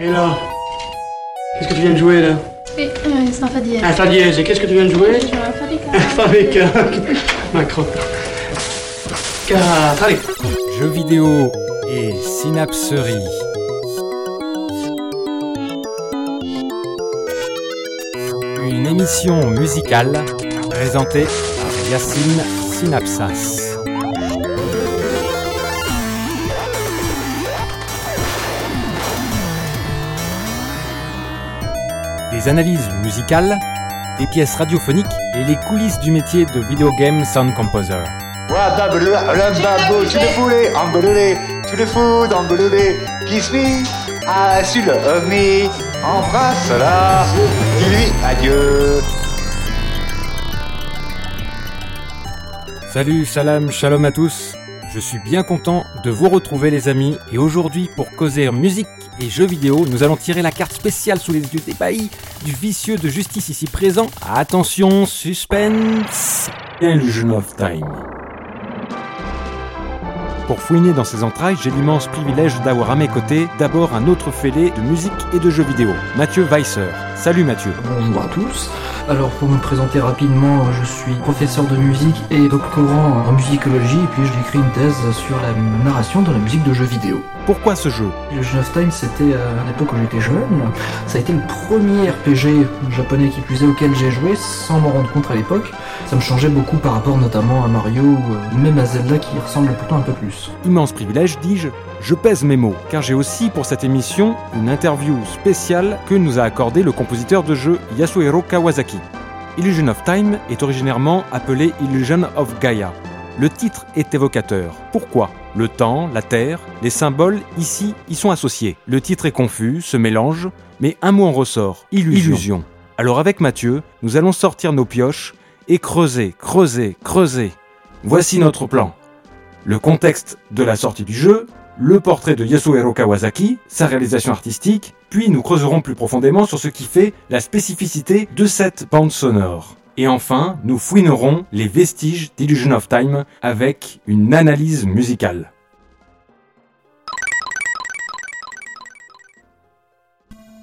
Et là Qu'est-ce que tu viens de jouer là Oui, euh, c'est un fa dièse. Un fa dièse. Et qu'est-ce que tu viens de jouer Je joue un fa. Un fa bécane. Macron. 4. Allez. Jeux vidéo et synapserie. Une émission musicale présentée par Yacine Synapsas. Des analyses musicales, des pièces radiophoniques et les coulisses du métier de video game sound composer. Ah, adieu. Salut, salam, shalom à tous. Je suis bien content de vous retrouver les amis et aujourd'hui pour causer musique et jeux vidéo, nous allons tirer la carte spéciale sous les yeux ébahis du vicieux de justice ici présent. Attention, suspense, Illusion of Time. Pour fouiner dans ses entrailles, j'ai l'immense privilège d'avoir à mes côtés d'abord un autre fêlé de musique et de jeux vidéo, Mathieu Weisser. Salut Mathieu. Bonjour à tous. Alors pour me présenter rapidement, je suis professeur de musique et doctorant en musicologie et puis j'ai écrit une thèse sur la narration dans la musique de jeux vidéo. Pourquoi ce jeu? Illusion of Time c'était à l'époque où j'étais jeune, ça a été le premier RPG japonais qui est auquel j'ai joué sans m'en rendre compte à l'époque. Ça me changeait beaucoup par rapport notamment à Mario ou euh, même à Zelda qui ressemble pourtant un peu plus. Immense privilège, dis-je, je pèse mes mots, car j'ai aussi pour cette émission une interview spéciale que nous a accordé le compositeur de jeu Yasuhiro Kawasaki. Illusion of Time est originairement appelé Illusion of Gaia. Le titre est évocateur. Pourquoi Le temps, la terre, les symboles ici y sont associés? Le titre est confus, se mélange, mais un mot en ressort illusion. illusion. Alors avec Mathieu, nous allons sortir nos pioches et creuser, creuser, creuser. Voici notre plan. Le contexte de la sortie du jeu, le portrait de Yasuhiro Kawasaki, sa réalisation artistique, puis nous creuserons plus profondément sur ce qui fait la spécificité de cette bande sonore. Et enfin, nous fouinerons les vestiges d'Illusion of Time avec une analyse musicale.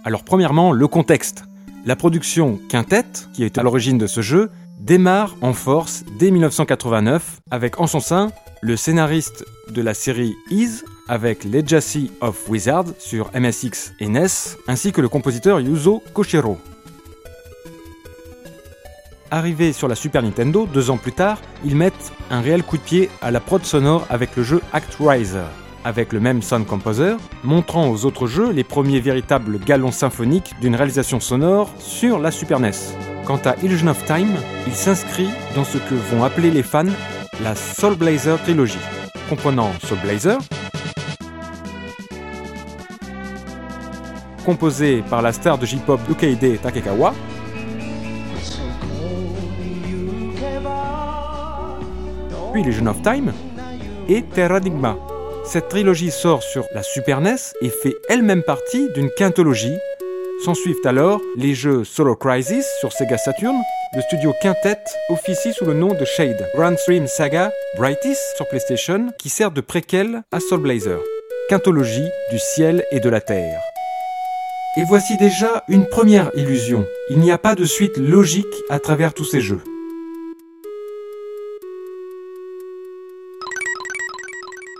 Alors premièrement, le contexte. La production Quintet, qui est à l'origine de ce jeu, démarre en force dès 1989 avec en son sein le scénariste de la série Is avec Legacy of Wizard sur MSX et NES, ainsi que le compositeur Yuzo Koshiro. Arrivé sur la Super Nintendo deux ans plus tard, ils mettent un réel coup de pied à la prod sonore avec le jeu Act Riser, avec le même Sound Composer, montrant aux autres jeux les premiers véritables galons symphoniques d'une réalisation sonore sur la Super NES. Quant à Illusion of Time, il s'inscrit dans ce que vont appeler les fans la Soul Blazer trilogie, comprenant Soul Blazer, composé par la star de J-pop Dukeide Takekawa, puis Illusion of Time et Terranigma. Cette trilogie sort sur la Super NES et fait elle-même partie d'une quintologie. S'ensuivent alors les jeux Solo Crisis sur Sega Saturn, le studio Quintet officie sous le nom de Shade, Grand Stream Saga, Brightis sur PlayStation, qui sert de préquel à Soul Blazer. Quintologie du ciel et de la terre. Et voici déjà une première illusion. Il n'y a pas de suite logique à travers tous ces jeux.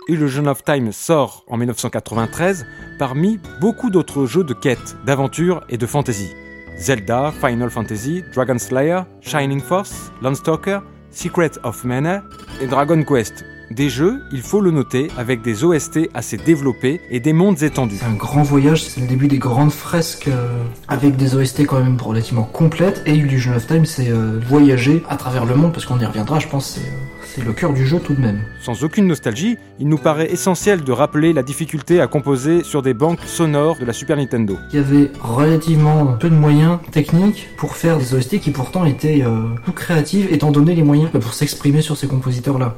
Illusion of Time sort en 1993 parmi beaucoup d'autres jeux de quête, d'aventure et de fantasy. Zelda, Final Fantasy, Dragon Slayer, Shining Force, Landstalker, Secret of Mana et Dragon Quest. Des jeux, il faut le noter, avec des OST assez développés et des mondes étendus. C'est un grand voyage, c'est le début des grandes fresques euh, avec des OST quand même relativement complètes et Illusion of Time c'est euh, voyager à travers le monde parce qu'on y reviendra, je pense, c'est euh, c'est le cœur du jeu tout de même. Sans aucune nostalgie, il nous paraît essentiel de rappeler la difficulté à composer sur des banques sonores de la Super Nintendo. Il y avait relativement peu de moyens techniques pour faire des OST qui pourtant étaient euh, tout créatives étant donné les moyens pour s'exprimer sur ces compositeurs-là.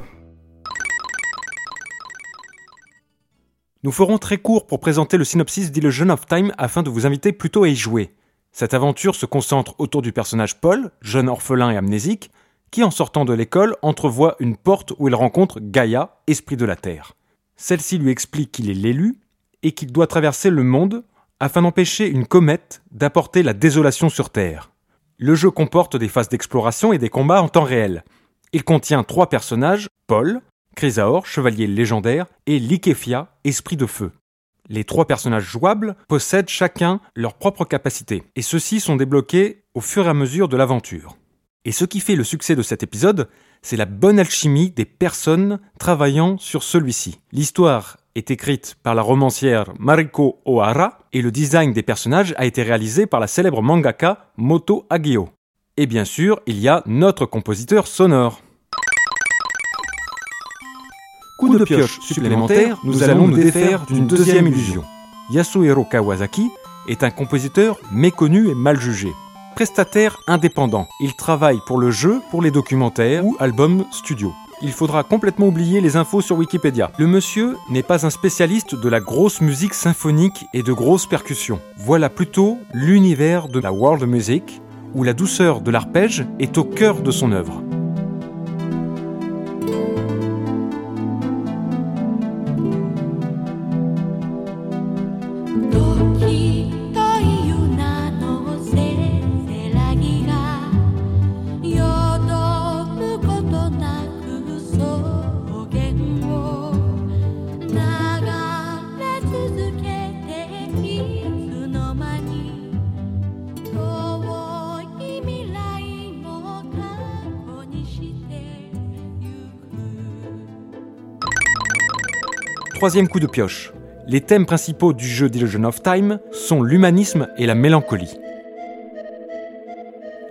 Nous ferons très court pour présenter le synopsis d'Illusion of Time afin de vous inviter plutôt à y jouer. Cette aventure se concentre autour du personnage Paul, jeune orphelin et amnésique, qui en sortant de l'école entrevoit une porte où il rencontre Gaïa, esprit de la Terre. Celle-ci lui explique qu'il est l'élu et qu'il doit traverser le monde afin d'empêcher une comète d'apporter la désolation sur Terre. Le jeu comporte des phases d'exploration et des combats en temps réel. Il contient trois personnages, Paul, Chrysaor, chevalier légendaire, et Likefia, esprit de feu. Les trois personnages jouables possèdent chacun leurs propres capacités, et ceux-ci sont débloqués au fur et à mesure de l'aventure. Et ce qui fait le succès de cet épisode, c'est la bonne alchimie des personnes travaillant sur celui-ci. L'histoire est écrite par la romancière Mariko Ohara et le design des personnages a été réalisé par la célèbre mangaka Moto Ageo. Et bien sûr, il y a notre compositeur sonore. Coup de pioche supplémentaire, nous allons nous défaire d'une deuxième illusion. Yasuhiro Kawasaki est un compositeur méconnu et mal jugé. Prestataire indépendant, il travaille pour le jeu, pour les documentaires ou albums studio. Il faudra complètement oublier les infos sur Wikipédia. Le monsieur n'est pas un spécialiste de la grosse musique symphonique et de grosses percussions. Voilà plutôt l'univers de la world music, où la douceur de l'arpège est au cœur de son œuvre. Troisième coup de pioche. Les thèmes principaux du jeu Illusion of Time sont l'humanisme et la mélancolie.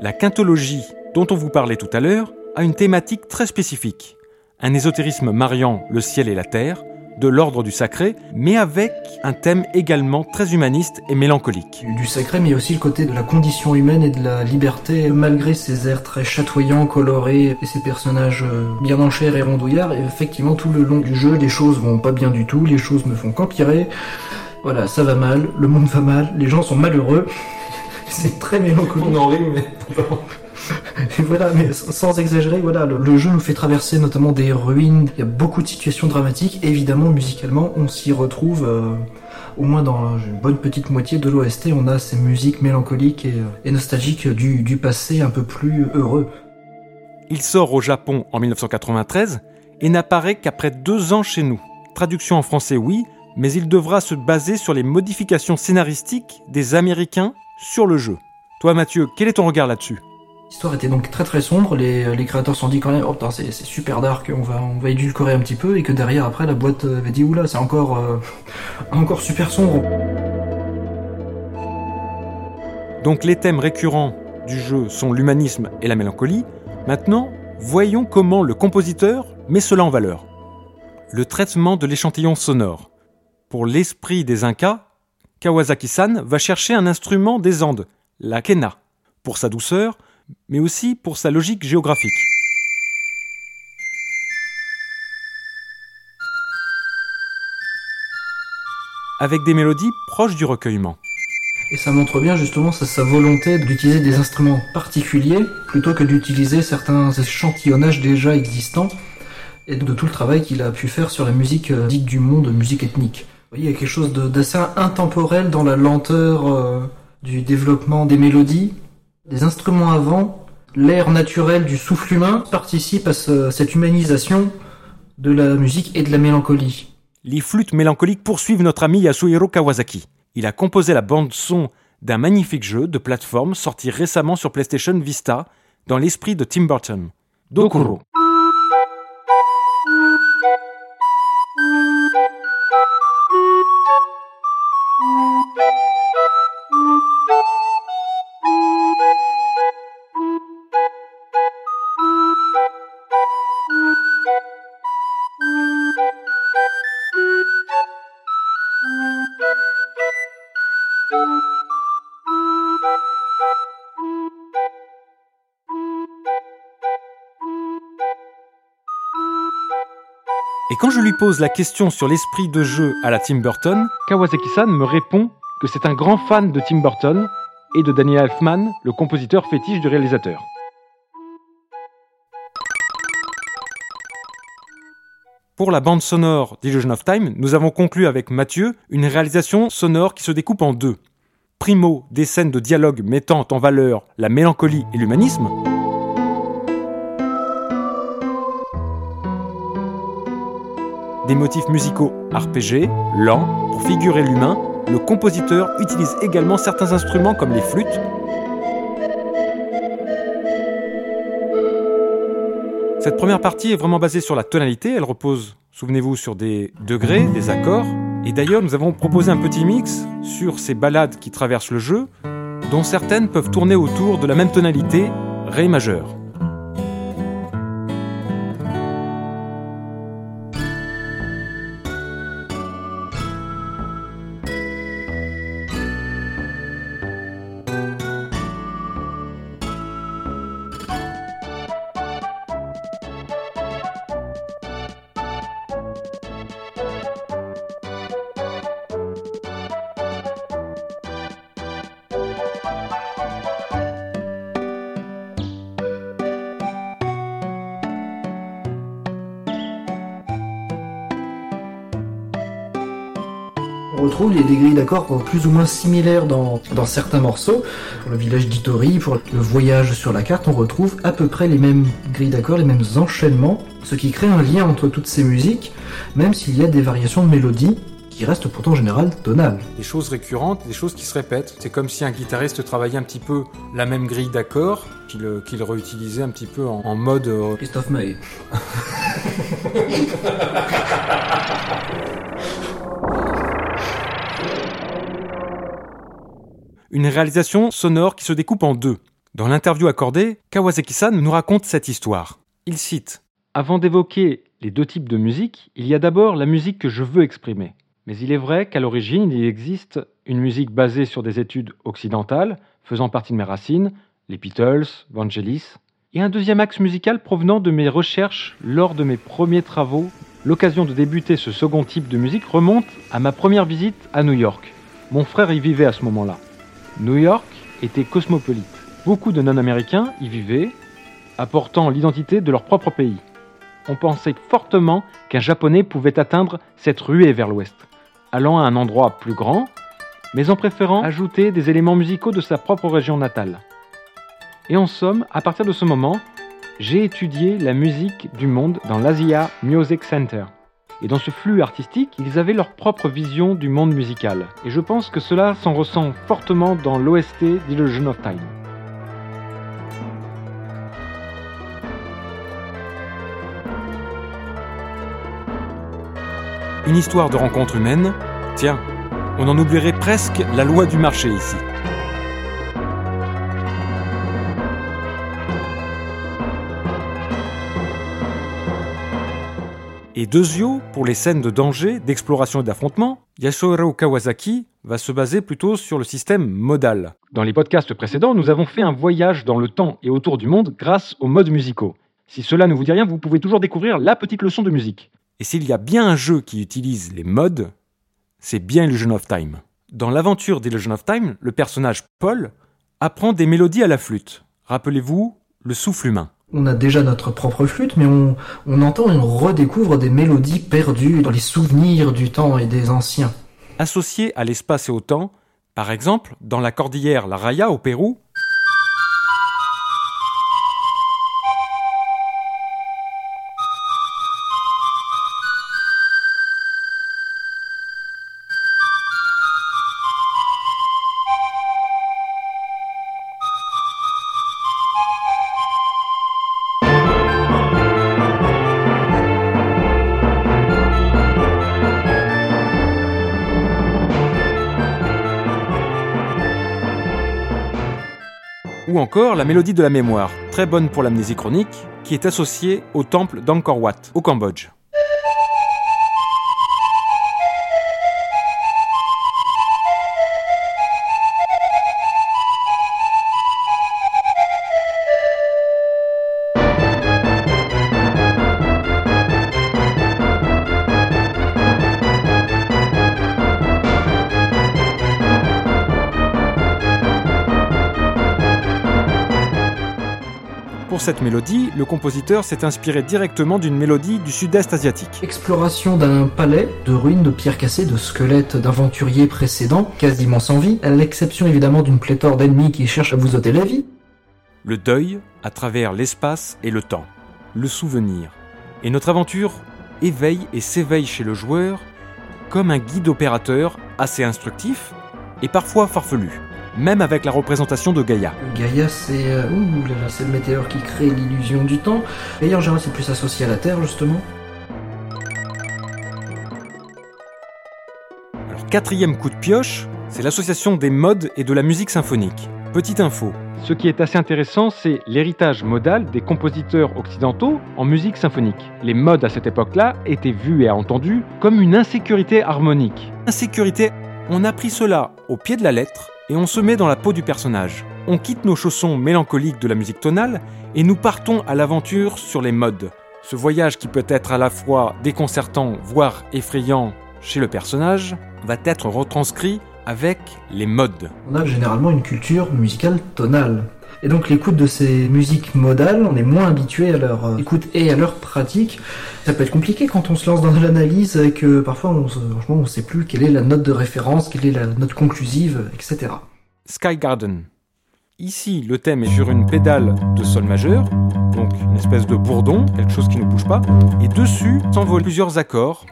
La quintologie dont on vous parlait tout à l'heure a une thématique très spécifique. Un ésotérisme mariant le ciel et la terre, de l'ordre du sacré, mais avec un thème également très humaniste et mélancolique. Du sacré, mais aussi le côté de la condition humaine et de la liberté, malgré ces airs très chatoyants, colorés, et ces personnages euh, bien en chair et rondouillards. Et effectivement, tout le long du jeu, les choses vont pas bien du tout, les choses ne font qu'empirer. Voilà, ça va mal, le monde va mal, les gens sont malheureux. C'est très mélancolique. On en rit, mais... Et voilà, mais sans exagérer, voilà, le, jeu nous fait traverser notamment des ruines. Il y a beaucoup de situations dramatiques. Évidemment, musicalement, on s'y retrouve. euh, au moins dans une bonne petite moitié de l'OST, on a ces musiques mélancoliques et, euh, et nostalgiques du, du passé un peu plus heureux. Il sort au Japon en 1993 et n'apparaît qu'après deux ans chez nous. Traduction en français, oui, mais il devra se baser sur les modifications scénaristiques des Américains sur le jeu. Toi, Mathieu, quel est ton regard là-dessus? L'histoire était donc très très sombre, les, les créateurs sont dit quand même, oh c'est super dark, on va, édulcorer un petit peu, et que derrière, après, la boîte avait dit, oula, c'est encore, euh, encore super sombre. Donc les thèmes récurrents du jeu sont l'humanisme et la mélancolie. Maintenant, voyons comment le compositeur met cela en valeur. Le traitement de l'échantillon sonore. Pour l'esprit des Incas, Kawasaki-san va chercher un instrument des Andes, la kena, pour sa douceur, mais aussi pour sa logique géographique. Avec des mélodies proches du recueillement. Et ça montre bien justement sa, volonté d'utiliser des instruments particuliers plutôt que d'utiliser certains échantillonnages déjà existants et de tout le travail qu'il a pu faire sur la musique euh, dite du monde, musique ethnique. Vous voyez, il y a quelque chose d'assez intemporel dans la lenteur euh, du développement des mélodies, des instruments avant, l'air naturel du souffle humain participe à ce- cette humanisation de la musique et de la mélancolie. Les flûtes mélancoliques poursuivent notre ami Yasuhiro Kawasaki. Il a composé la bande-son d'un magnifique jeu de plateforme sorti récemment sur PlayStation Vista dans l'esprit de Tim Burton. Dokuro. Quand je lui pose la question sur l'esprit de jeu à la Tim Burton, Kawasaki-san me répond que c'est un grand fan de Tim Burton et de Danny Elfman, le compositeur fétiche du réalisateur. Pour la bande sonore d'Illusion of Time, nous avons conclu avec Mathieu une réalisation sonore qui se découpe en deux. Primo, des scènes de dialogue mettant en valeur la mélancolie et l'humanisme. Des motifs musicaux arpégés, lents, pour figurer l'humain, le compositeur utilise également certains instruments comme les flûtes, Cette première partie est vraiment basée sur la tonalité, elle repose, souvenez-vous, sur des degrés, des accords. Et d'ailleurs, nous avons proposé un petit mix sur ces ballades qui traversent le jeu, dont certaines peuvent tourner autour de la même tonalité, Ré majeur. Plus ou moins similaires dans, dans certains morceaux. Pour le village d'Itori, pour le voyage sur la carte, on retrouve à peu près les mêmes grilles d'accords, les mêmes enchaînements, ce qui crée un lien entre toutes ces musiques, même s'il y a des variations de mélodie qui restent pourtant en général tonales. Des choses récurrentes, des choses qui se répètent. C'est comme si un guitariste travaillait un petit peu la même grille d'accords, qu'il qu'il réutilisait un petit peu en, en mode... euh, Christophe Maé. une réalisation sonore qui se découpe en deux. Dans l'interview accordée, Kawasaki-san nous raconte cette histoire. Il cite Avant d'évoquer les deux types de musique, il y a d'abord la musique que je veux exprimer. Mais il est vrai qu'à l'origine, il existe une musique basée sur des études occidentales, faisant partie de mes racines, les Beatles, Vangelis, et un deuxième axe musical provenant de mes recherches lors de mes premiers travaux. L'occasion de débuter ce second type de musique remonte à ma première visite à New York. Mon frère y vivait à ce moment-là. New York était cosmopolite. Beaucoup de non-américains y vivaient, apportant l'identité de leur propre pays. On pensait fortement qu'un japonais pouvait atteindre cette ruée vers l'ouest, allant à un endroit plus grand, mais en préférant ajouter des éléments musicaux de sa propre région natale. Et en somme, à partir de ce moment, j'ai étudié la musique du monde dans l'Asia Music Center. Et dans ce flux artistique, ils avaient leur propre vision du monde musical. Et je pense que cela s'en ressent fortement dans l'OST d'Illusion of Time. Une histoire de rencontre humaine Tiens, on en oublierait presque la loi du marché ici. Et Dezio, pour les scènes de danger, d'exploration et d'affrontement, Yasuhiro Kawasaki va se baser plutôt sur le système modal. Dans les podcasts précédents, nous avons fait un voyage dans le temps et autour du monde grâce aux modes musicaux. Si cela ne vous dit rien, vous pouvez toujours découvrir la petite leçon de musique. Et s'il y a bien un jeu qui utilise les modes, c'est bien Illusion of Time. Dans l'aventure d'Illusion of Time, le personnage Paul apprend des mélodies à la flûte. Rappelez-vous, le souffle humain. On a déjà notre propre flûte, mais on, entend et on redécouvre des mélodies perdues dans les souvenirs du temps et des anciens. Associé à l'espace et au temps, par exemple, dans la cordillère La Raya au Pérou, encore la mélodie de la mémoire, très bonne pour l'amnésie chronique, qui est associée au temple d'Angkor Wat, au Cambodge. Cette mélodie, le compositeur s'est inspiré directement d'une mélodie du sud-est asiatique. Exploration d'un palais, de ruines, de pierres cassées, de squelettes d'aventuriers précédents, quasiment sans vie, à l'exception évidemment d'une pléthore d'ennemis qui cherchent à vous ôter la vie. Le deuil à travers l'espace et le temps. Le souvenir. Et notre aventure éveille et s'éveille chez le joueur comme un guide opérateur assez instructif et parfois farfelu, même avec la représentation de Gaïa. Gaïa, c'est euh, c'est le météore qui crée l'illusion du temps. Gaïa en général, c'est plus associé à la Terre justement. Alors, quatrième coup de pioche, c'est l'association des modes et de la musique symphonique. Petite info. Ce qui est assez intéressant, c'est l'héritage modal des compositeurs occidentaux en musique symphonique. Les modes à cette époque-là étaient vus et entendus comme une insécurité harmonique. Insécurité, on a pris cela au pied de la lettre et on se met dans la peau du personnage. On quitte nos chaussons mélancoliques de la musique tonale et nous partons à l'aventure sur les modes. Ce voyage qui peut être à la fois déconcertant, voire effrayant chez le personnage, va être retranscrit avec les modes. On a généralement une culture musicale tonale. Et donc l'écoute de ces musiques modales, on est moins habitué à leur euh, écoute et à leur pratique. Ça peut être compliqué quand on se lance dans l'analyse et que parfois on on sait plus quelle est la note de référence, quelle est la note conclusive, etc. Sky Garden. Ici, le thème est sur une pédale de sol majeur, donc une espèce de bourdon, quelque chose qui ne bouge pas, et dessus s'envolent plusieurs accords.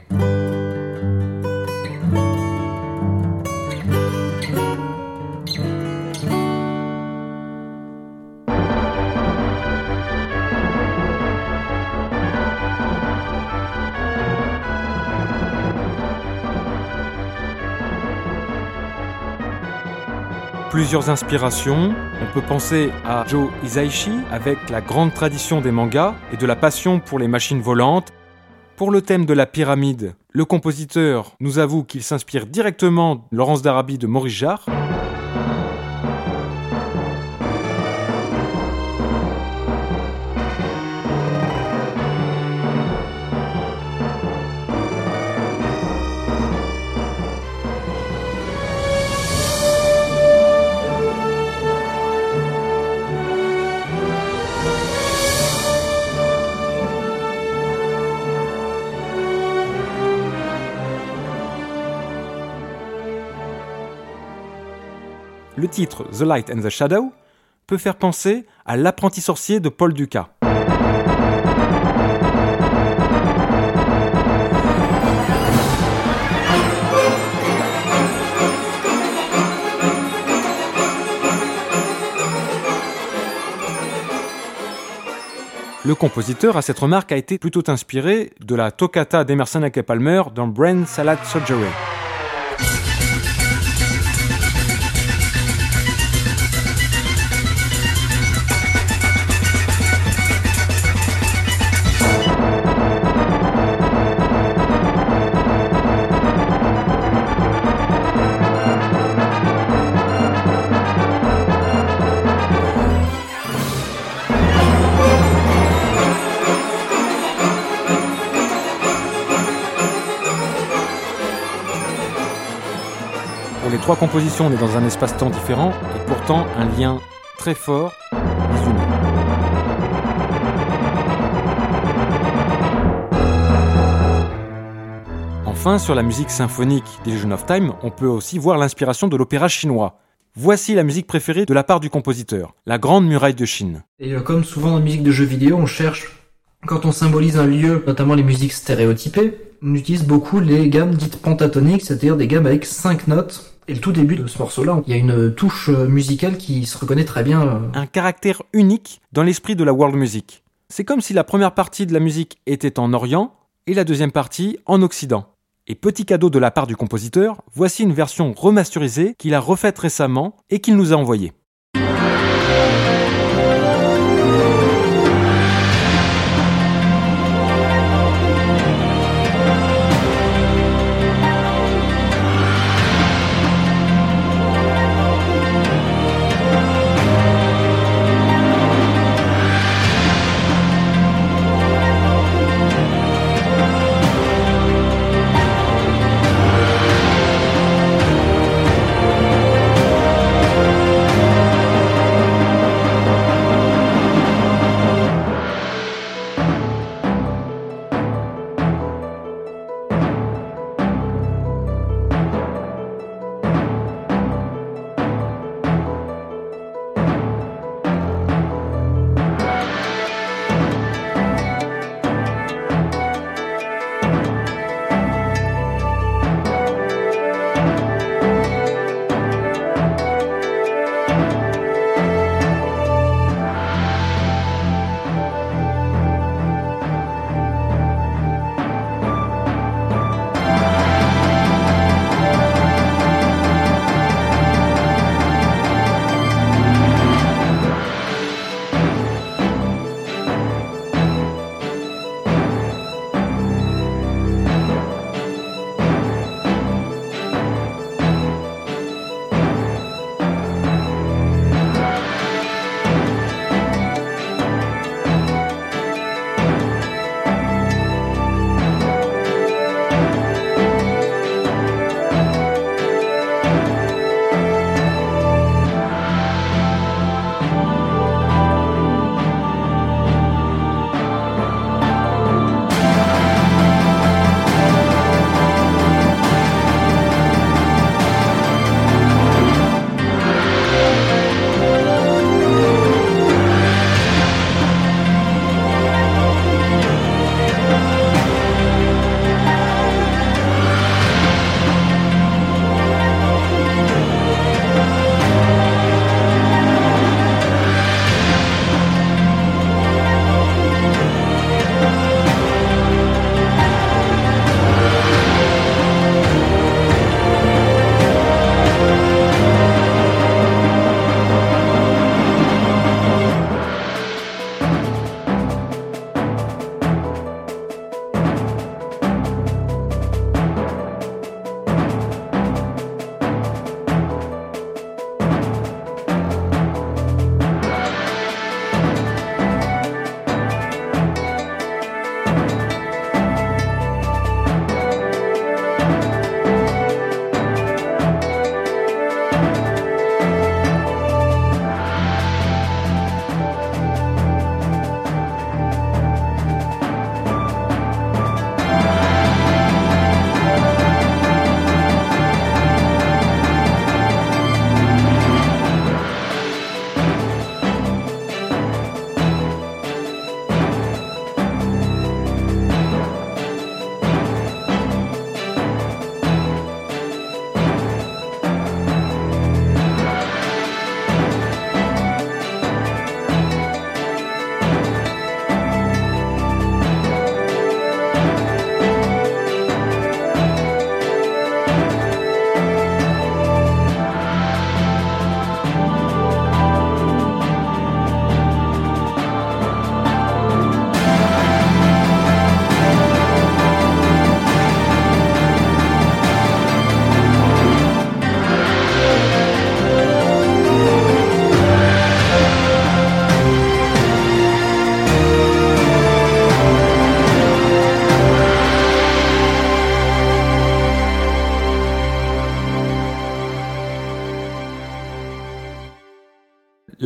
Plusieurs inspirations. On peut penser à Joe Hisaishi avec la grande tradition des mangas et de la passion pour les machines volantes. Pour le thème de la pyramide, le compositeur nous avoue qu'il s'inspire directement de Laurence d'Arabie de Maurice Jarre. Le titre The Light and the Shadow peut faire penser à L'apprenti sorcier de Paul Dukas. Le compositeur à cette remarque a été plutôt inspiré de la toccata d'Emerson Lake Palmer dans Brain Salad Surgery. Trois compositions, on est dans un espace-temps différent et pourtant un lien très fort les. Enfin, sur la musique symphonique d'Illusion of Time, on peut aussi voir l'inspiration de l'opéra chinois. Voici la musique préférée de la part du compositeur, la Grande Muraille de Chine. Et euh, comme souvent dans la musique de jeux vidéo, on cherche, quand on symbolise un lieu, notamment les musiques stéréotypées, on utilise beaucoup les gammes dites pentatoniques, c'est-à-dire des gammes avec 5 notes. Et le tout début de ce morceau-là, il y a une touche euh, musicale qui se reconnaît très bien. euh, Un caractère unique dans l'esprit de la world music. C'est comme si la première partie de la musique était en Orient et la deuxième partie en Occident. Et petit cadeau de la part du compositeur, voici une version remasterisée qu'il a refaite récemment et qu'il nous a envoyée.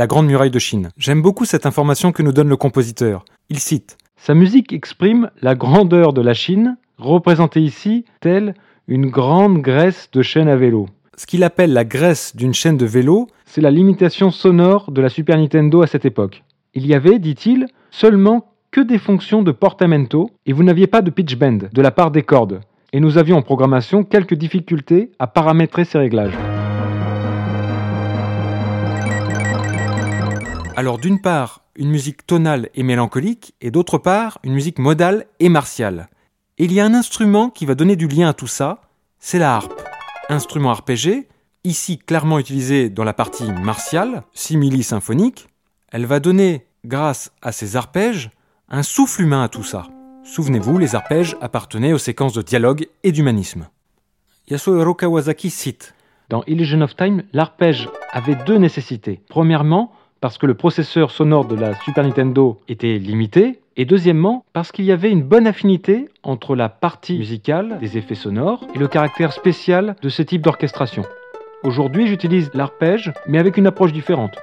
La Grande Muraille de Chine. J'aime beaucoup cette information que nous donne le compositeur. Il cite Sa musique exprime la grandeur de la Chine, représentée ici telle une grande graisse de chaîne à vélo. Ce qu'il appelle la graisse d'une chaîne de vélo, c'est la limitation sonore de la Super Nintendo à cette époque. Il y avait, dit-il, seulement que des fonctions de portamento et vous n'aviez pas de pitch bend de la part des cordes. Et nous avions en programmation quelques difficultés à paramétrer ces réglages. Alors d'une part, une musique tonale et mélancolique, et d'autre part, une musique modale et martiale. Il y a un instrument qui va donner du lien à tout ça, c'est la harpe. Instrument arpégé, ici clairement utilisé dans la partie martiale, simili-symphonique, elle va donner, grâce à ses arpèges, un souffle humain à tout ça. Souvenez-vous, les arpèges appartenaient aux séquences de dialogue et d'humanisme. Yasuhiro Kawasaki cite Dans Illusion of Time, l'arpège avait deux nécessités. Premièrement, parce que le processeur sonore de la Super Nintendo était limité, et deuxièmement, parce qu'il y avait une bonne affinité entre la partie musicale des effets sonores et le caractère spécial de ce type d'orchestration. Aujourd'hui, j'utilise l'arpège, mais avec une approche différente.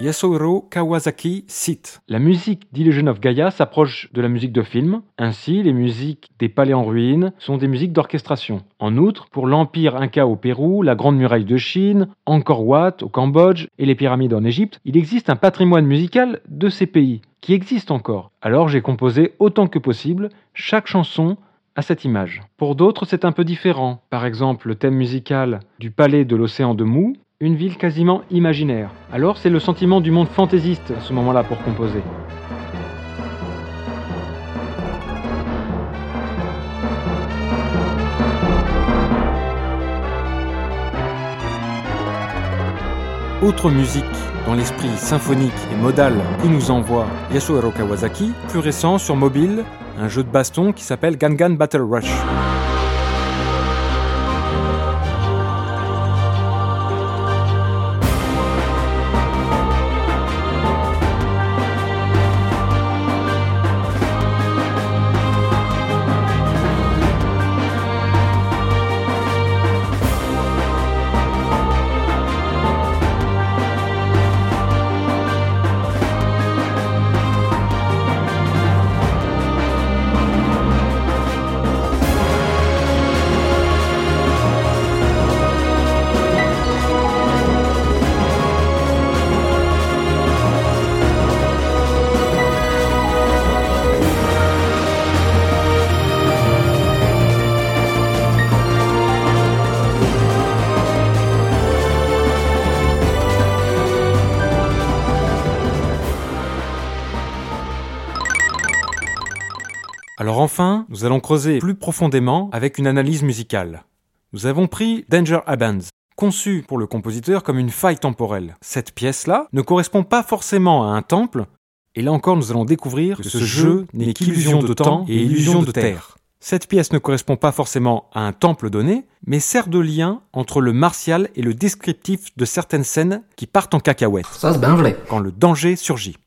Yasuhiro Kawasaki cite La musique d'Illusion of Gaia s'approche de la musique de film. Ainsi, les musiques des palais en ruine sont des musiques d'orchestration. En outre, pour l'Empire Inca au Pérou, la Grande Muraille de Chine, Angkor Wat au Cambodge et les pyramides en Égypte, il existe un patrimoine musical de ces pays qui existe encore. Alors j'ai composé autant que possible chaque chanson à cette image. Pour d'autres, c'est un peu différent. Par exemple, le thème musical du palais de l'océan de Mou une ville quasiment imaginaire. Alors c'est le sentiment du monde fantaisiste à ce moment-là pour composer. Autre musique dans l'esprit symphonique et modal que nous envoie Yasuhiro Kawasaki, plus récent sur mobile, un jeu de baston qui s'appelle Gangan Battle Rush. Nous allons creuser plus profondément avec une analyse musicale. Nous avons pris Danger Abends, conçu pour le compositeur comme une faille temporelle. Cette pièce-là ne correspond pas forcément à un temple, et là encore nous allons découvrir que ce jeu n'est qu'illusion de temps et illusion de terre. Cette pièce ne correspond pas forcément à un temple donné, mais sert de lien entre le martial et le descriptif de certaines scènes qui partent en cacahuète. Ça, c'est bien vrai. Quand le danger surgit.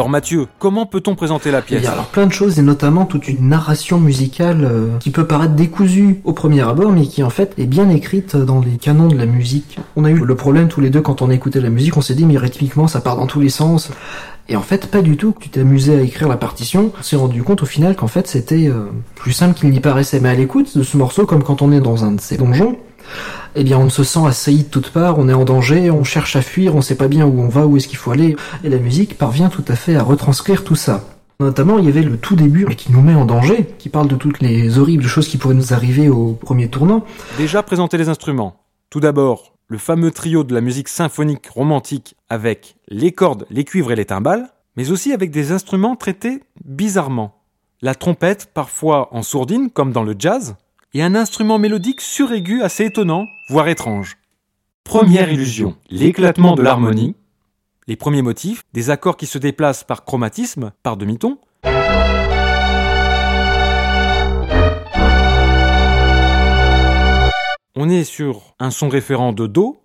Alors Mathieu, comment peut-on présenter la Il pièce y a alors plein de choses et notamment toute une narration musicale euh, qui peut paraître décousue au premier abord mais qui en fait est bien écrite dans les canons de la musique. On a eu le problème tous les deux quand on écoutait la musique, on s'est dit mais rythmiquement ça part dans tous les sens. Et en fait pas du tout, tu t'es amusé à écrire la partition, on s'est rendu compte au final qu'en fait c'était euh, plus simple qu'il n'y paraissait. Mais à l'écoute de ce morceau, comme quand on est dans un de ces donjons, eh bien on se sent assailli de toutes parts, on est en danger, on cherche à fuir, on sait pas bien où on va, où est-ce qu'il faut aller, et la musique parvient tout à fait à retranscrire tout ça. Notamment, il y avait le tout début qui nous met en danger, qui parle de toutes les horribles choses qui pourraient nous arriver au premier tournant. Déjà présenter les instruments. Tout d'abord, le fameux trio de la musique symphonique romantique avec les cordes, les cuivres et les timbales, mais aussi avec des instruments traités bizarrement. La trompette, parfois en sourdine, comme dans le jazz, et un instrument mélodique suraigu assez étonnant, voire étrange. Première illusion, l'éclatement de l'harmonie, les premiers motifs, des accords qui se déplacent par chromatisme, par demi-ton, On est sur un son référent de Do.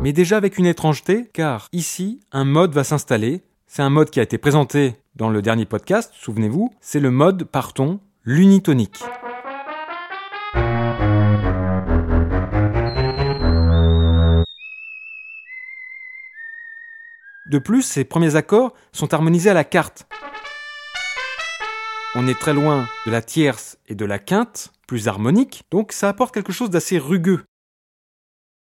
Mais déjà avec une étrangeté, car ici, un mode va s'installer. C'est un mode qui a été présenté dans le dernier podcast, souvenez-vous. C'est le mode par ton, l'unitonique. De plus, ces premiers accords sont harmonisés à la carte. On est très loin de la tierce et de la quinte, plus harmonique, donc ça apporte quelque chose d'assez rugueux.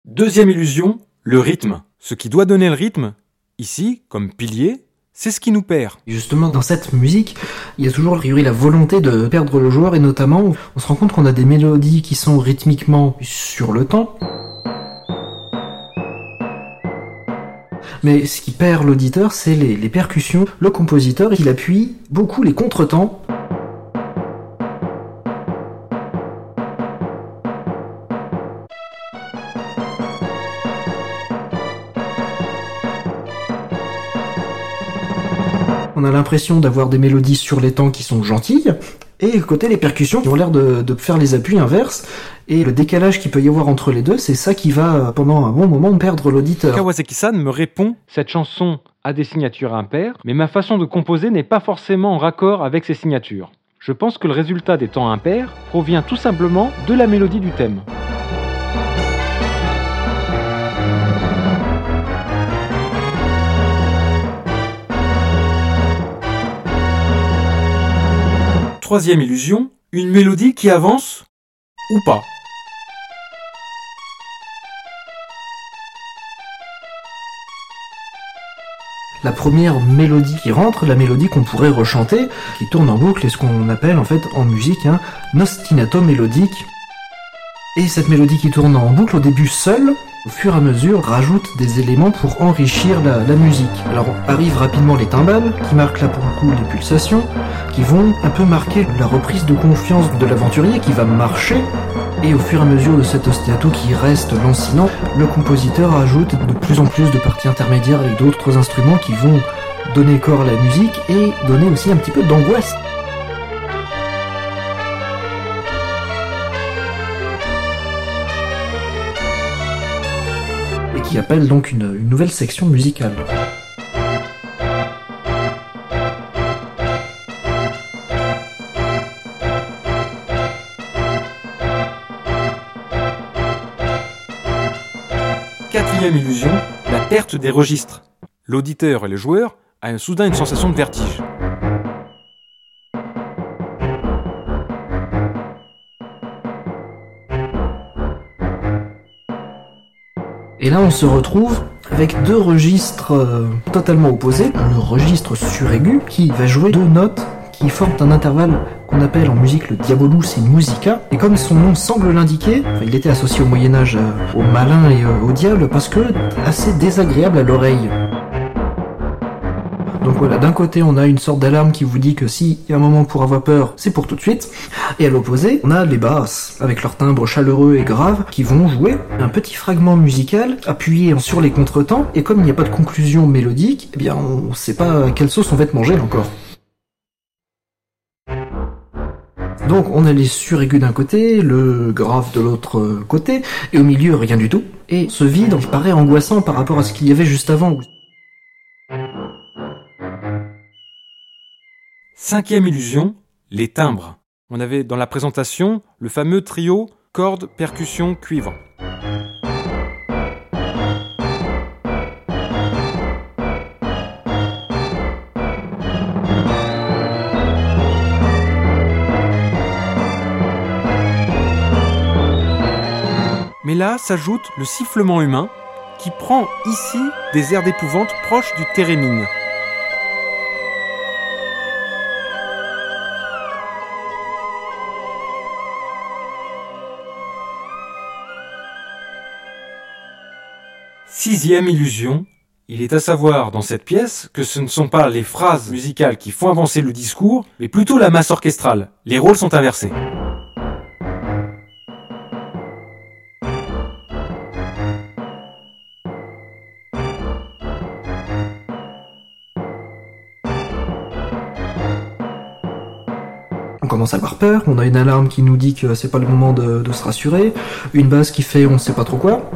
Deuxième illusion, le rythme. Ce qui doit donner le rythme, ici, comme pilier, c'est ce qui nous perd. Justement, dans cette musique, il y a toujours a la volonté de perdre le joueur et notamment, on se rend compte qu'on a des mélodies qui sont rythmiquement sur le temps. Mais ce qui perd l'auditeur, c'est les, percussions. Le compositeur, il appuie beaucoup les contretemps On a l'impression d'avoir des mélodies sur les temps qui sont gentilles, et côté les percussions qui ont l'air de, de faire les appuis inverses, et le décalage qu'il peut y avoir entre les deux, c'est ça qui va, pendant un bon moment, perdre l'auditeur. Kawasaki-san me répond Cette chanson a des signatures impaires, mais ma façon de composer n'est pas forcément en raccord avec ces signatures. Je pense que le résultat des temps impairs provient tout simplement de la mélodie du thème. Troisième illusion, une mélodie qui avance ou pas. La première mélodie qui rentre, la mélodie qu'on pourrait rechanter, qui tourne en boucle, est ce qu'on appelle en fait en musique un ostinato mélodique. Et cette mélodie qui tourne en boucle au début seule, au fur et à mesure, rajoute des éléments pour enrichir la, musique. Alors arrivent rapidement les timbales, qui marquent là pour le coup les pulsations, qui vont un peu marquer la reprise de confiance de l'aventurier qui va marcher. Et au fur et à mesure de cet ostinato qui reste lancinant, le compositeur ajoute de plus en plus de parties intermédiaires avec d'autres instruments qui vont donner corps à la musique et donner aussi un petit peu d'angoisse. Appelle donc une, nouvelle section musicale. Quatrième illusion, la perte des registres. L'auditeur et le joueur a soudain une sensation de vertige. Et là, on se retrouve avec deux registres euh, totalement opposés. Le registre suraigu qui va jouer deux notes qui forment un intervalle qu'on appelle en musique le diabolus in musica. Et comme son nom semble l'indiquer, il était associé au Moyen Âge euh, au malin et euh, au diable parce que assez désagréable à l'oreille. Voilà, d'un côté on a une sorte d'alarme qui vous dit que si il y a un moment pour avoir peur, c'est pour tout de suite. Et à l'opposé, on a les basses, avec leur timbre chaleureux et grave, qui vont jouer un petit fragment musical appuyé sur les contretemps. Et comme il n'y a pas de conclusion mélodique, eh bien on sait pas quelle sauce on va être mangé encore. Donc on a les suraigus d'un côté, le grave de l'autre côté, et au milieu rien du tout. Et ce vide paraît angoissant par rapport à ce qu'il y avait juste avant. Cinquième illusion, les timbres. On avait dans la présentation le fameux trio cordes, percussion, cuivre. Mais là s'ajoute le sifflement humain qui prend ici des airs d'épouvante proches du térémine. Sixième illusion, il est à savoir dans cette pièce que ce ne sont pas les phrases musicales qui font avancer le discours, mais plutôt la masse orchestrale. Les rôles sont inversés. On commence à avoir peur, on a une alarme qui nous dit que c'est pas le moment de, se rassurer, une basse qui fait on sait pas trop quoi,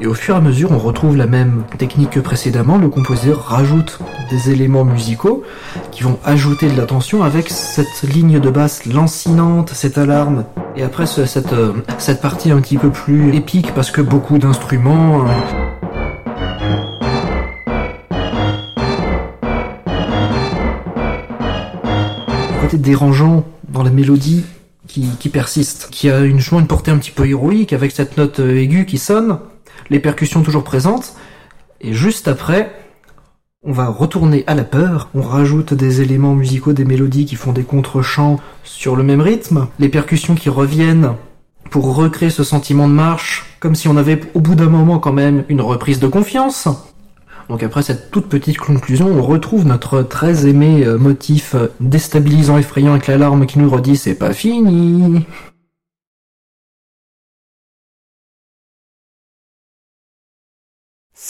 et au fur et à mesure on retrouve la même technique que précédemment, le compositeur rajoute des éléments musicaux qui vont ajouter de la tension avec cette ligne de basse lancinante, cette alarme, et après ce- cette, euh, cette partie un petit peu plus épique parce que beaucoup d'instruments... euh, côté dérangeant dans la mélodie qui, persiste, qui a une, une portée un petit peu héroïque avec cette note euh, aiguë qui sonne, les percussions toujours présentes, et juste après, on va retourner à la peur, on rajoute des éléments musicaux, des mélodies qui font des contre-chants sur le même rythme, les percussions qui reviennent pour recréer ce sentiment de marche, comme si on avait au bout d'un moment quand même une reprise de confiance. Donc après cette toute petite conclusion, on retrouve notre très aimé euh, motif euh, déstabilisant, effrayant avec l'alarme qui nous redit c'est pas fini.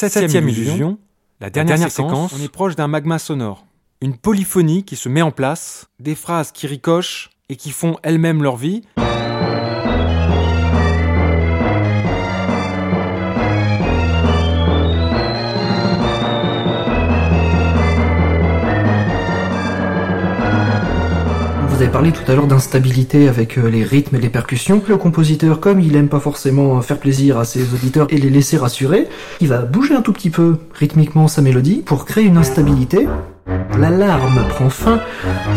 Septième illusion, la dernière, séquence, on est proche d'un magma sonore. Une polyphonie qui se met en place, des phrases qui ricochent et qui font elles-mêmes leur vie. Vous avez parlé tout à l'heure d'instabilité avec euh, les rythmes et les percussions. Le compositeur, comme il aime pas forcément faire plaisir à ses auditeurs et les laisser rassurer, il va bouger un tout petit peu rythmiquement sa mélodie pour créer une instabilité. L'alarme prend fin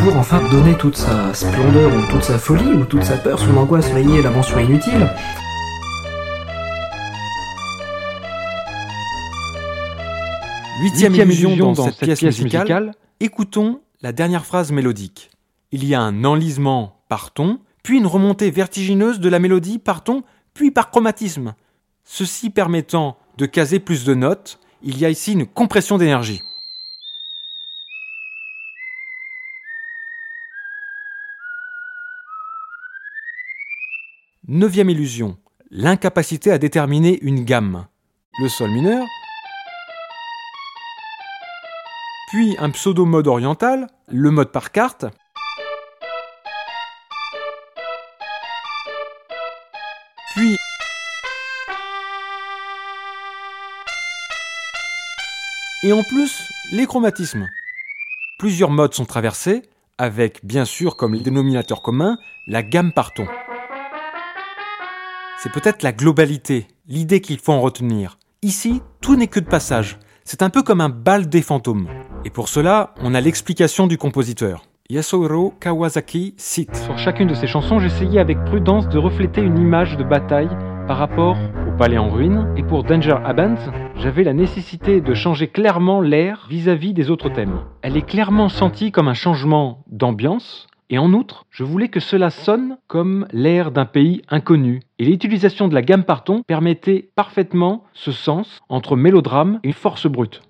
pour enfin donner toute sa splendeur ou toute sa folie ou toute sa peur, son angoisse rayée, la mention inutile. Huitième, illusion, dans, cette pièce, musicale, écoutons la dernière phrase mélodique. Il y a un enlisement par ton, puis une remontée vertigineuse de la mélodie par ton, puis par chromatisme. Ceci permettant de caser plus de notes, il y a ici une compression d'énergie. Neuvième illusion, l'incapacité à déterminer une gamme. Le sol mineur, puis un pseudo-mode oriental, le mode par carte, et en plus les chromatismes. Plusieurs modes sont traversés, avec bien sûr comme dénominateur commun la gamme par ton. C'est peut-être la globalité, l'idée qu'il faut en retenir. Ici, tout n'est que de passage. C'est un peu comme un bal des fantômes. Et pour cela, on a l'explication du compositeur. Yasuhiro Kawasaki cite Sur chacune de ses chansons, j'essayais avec prudence de refléter une image de bataille par rapport palais en ruine. Et pour Danger Aband, j'avais la nécessité de changer clairement l'air vis-à-vis des autres thèmes. Elle est clairement sentie comme un changement d'ambiance. Et en outre, je voulais que cela sonne comme l'air d'un pays inconnu. Et l'utilisation de la gamme par ton permettait parfaitement ce sens entre mélodrame et force brute.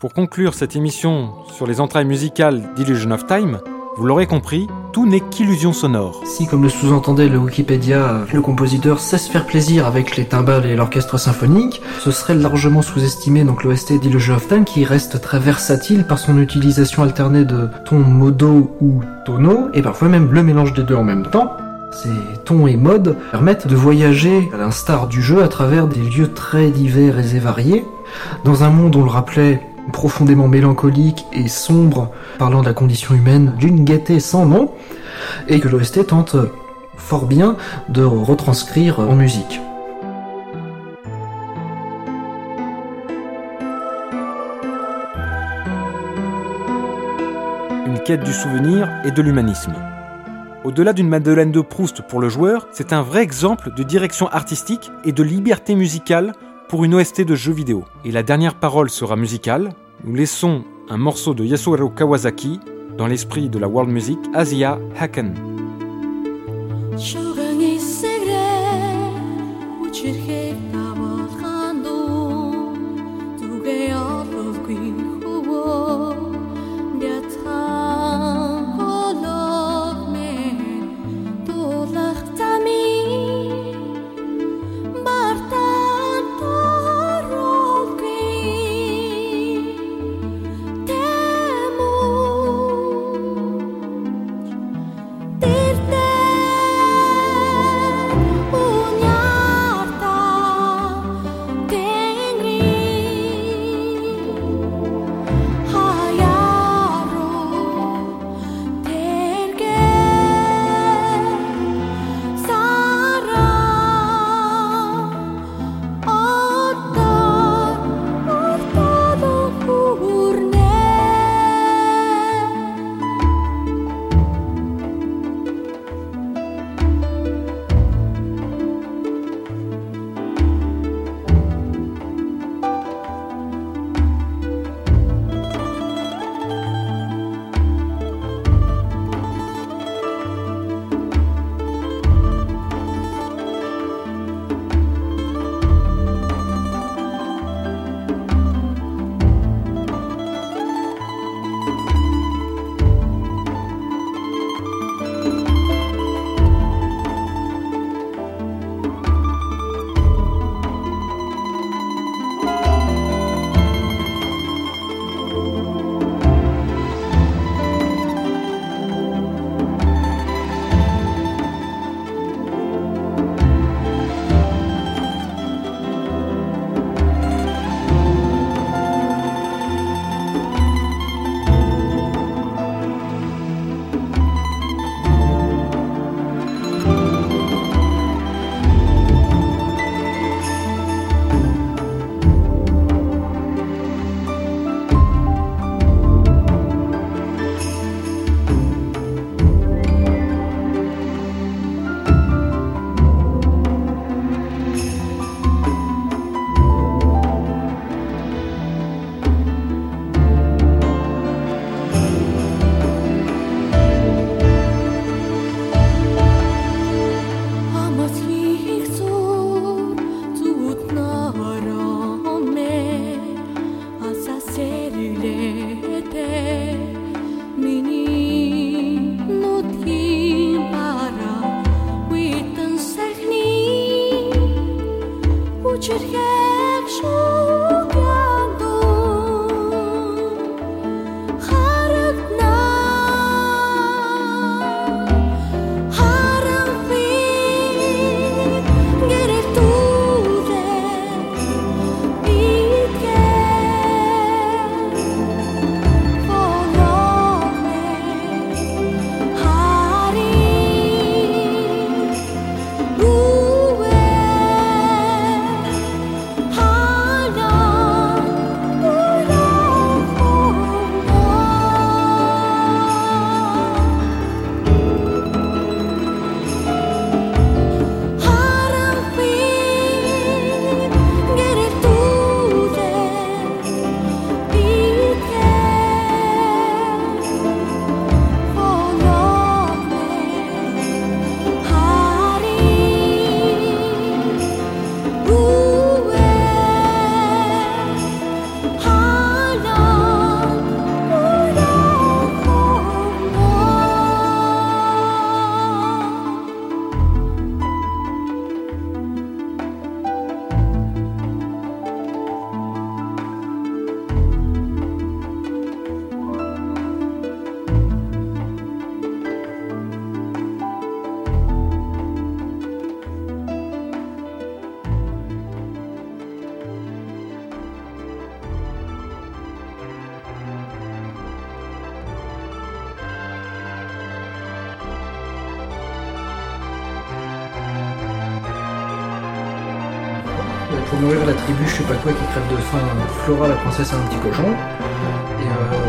Pour conclure cette émission sur les entrailles musicales d'Illusion of Time, vous l'aurez compris, tout n'est qu'illusion sonore. Si, comme le sous-entendait le Wikipédia, le compositeur sait se faire plaisir avec les timbales et l'orchestre symphonique, ce serait largement sous-estimé donc l'OST d'Illusion of Time qui reste très versatile par son utilisation alternée de tons modaux ou tonaux, et parfois même le mélange des deux en même temps. Ces tons et modes permettent de voyager, à l'instar du jeu, à travers des lieux très divers et variés, dans un monde, on le rappelait, profondément mélancolique et sombre, parlant de la condition humaine d'une gaieté sans nom, et que l'OST tente fort bien de retranscrire en musique. Une quête du souvenir et de l'humanisme. Au-delà d'une Madeleine de Proust pour le joueur, c'est un vrai exemple de direction artistique et de liberté musicale pour une OST de jeu vidéo. Et la dernière parole sera musicale. Nous laissons un morceau de Yasuhiro Kawasaki dans l'esprit de la world music Asia Haken.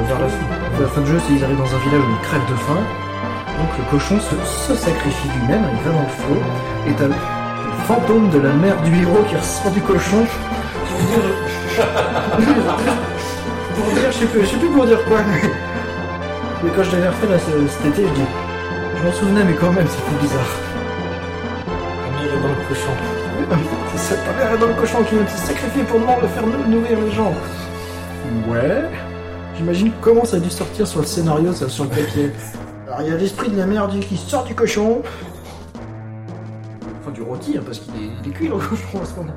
Vers, la fin, vers la fin du jeu, ils arrivent dans un village où ils crèvent de faim. Donc le cochon se, se sacrifie lui-même, il va dans le feu, et t'as le fantôme de la mère du héros qui ressort du cochon. pour dire, je sais plus, je sais plus pour dire quoi. Mais quand je l'avais refait là, ce- cet été, je dis, je m'en souvenais, mais quand même, c'était bizarre. Est dans le cochon. C'est ta mère est dans le cochon qui se sacrifier pour moi de faire nou- nourrir les gens. Ouais. J'imagine comment ça a dû sortir sur le scénario, ça, sur le papier. Alors il y a l'esprit de la mère du- qui sort du cochon. Enfin du rôti, hein, parce qu'il est, est cuit le cochon à ce moment.